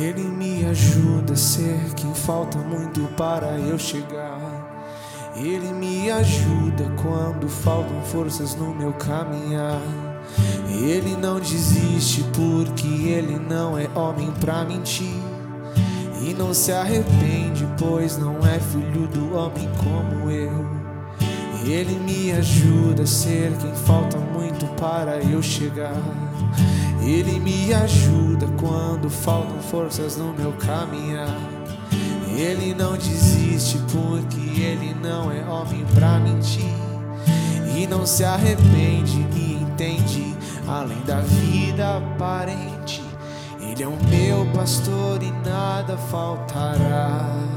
Ele me ajuda a ser quem falta muito para eu chegar. Ele me ajuda quando faltam forças no meu caminhar. Ele não desiste porque ele não é homem pra mentir. E não se arrepende, pois não é filho do homem como eu. Ele me ajuda a ser quem falta muito para eu chegar. Ele me ajuda quando faltam forças no meu caminhar. Ele não desiste porque ele não é homem pra mentir. E não se arrepende, me entende, além da vida aparente. Ele é o meu pastor e nada faltará.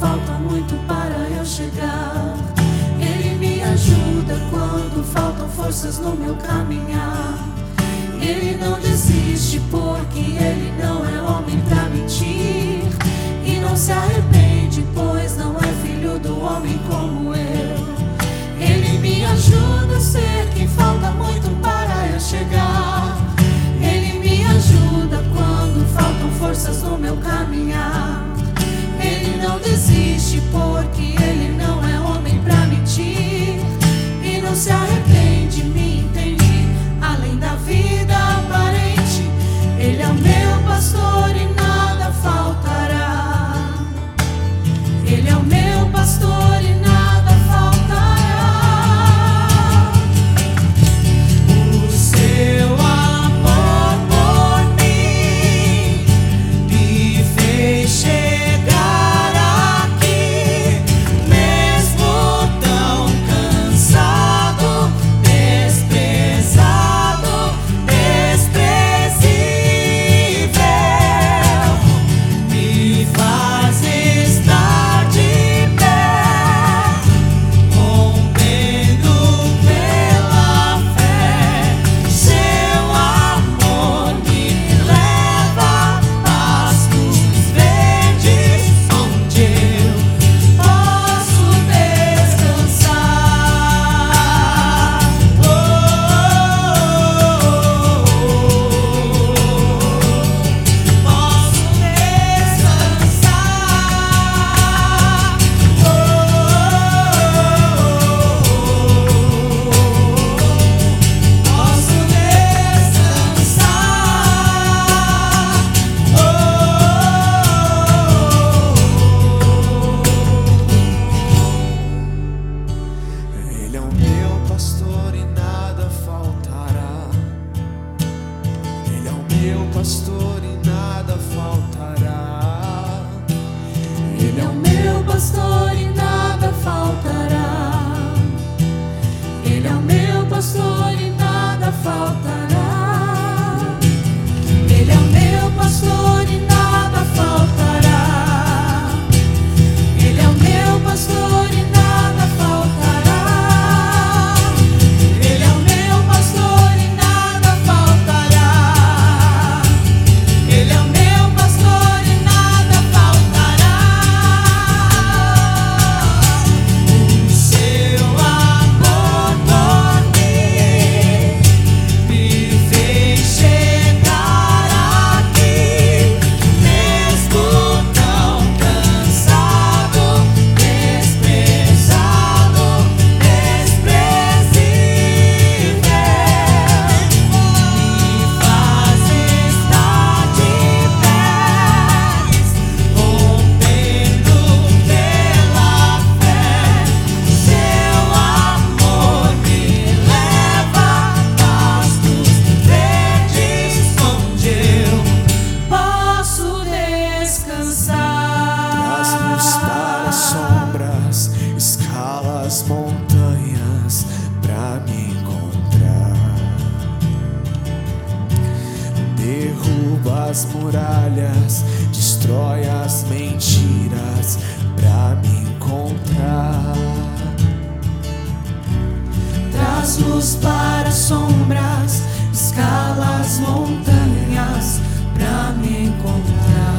Falta muito para eu chegar. Ele me ajuda quando faltam forças no meu caminhar. Ele não desiste porque ele pastor e nada faltará. as muralhas, destrói as mentiras pra me encontrar. Traz luz para as sombras, escala as montanhas pra me encontrar.